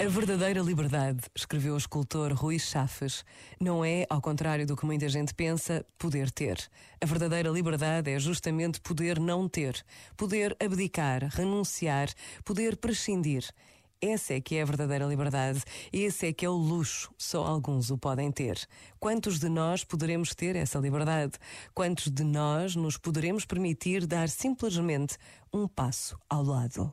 A verdadeira liberdade, escreveu o escultor Rui Chafes, não é, ao contrário do que muita gente pensa, poder ter. A verdadeira liberdade é justamente poder não ter, poder abdicar, renunciar, poder prescindir. Essa é que é a verdadeira liberdade. Esse é que é o luxo. Só alguns o podem ter. Quantos de nós poderemos ter essa liberdade? Quantos de nós nos poderemos permitir dar simplesmente um passo ao lado?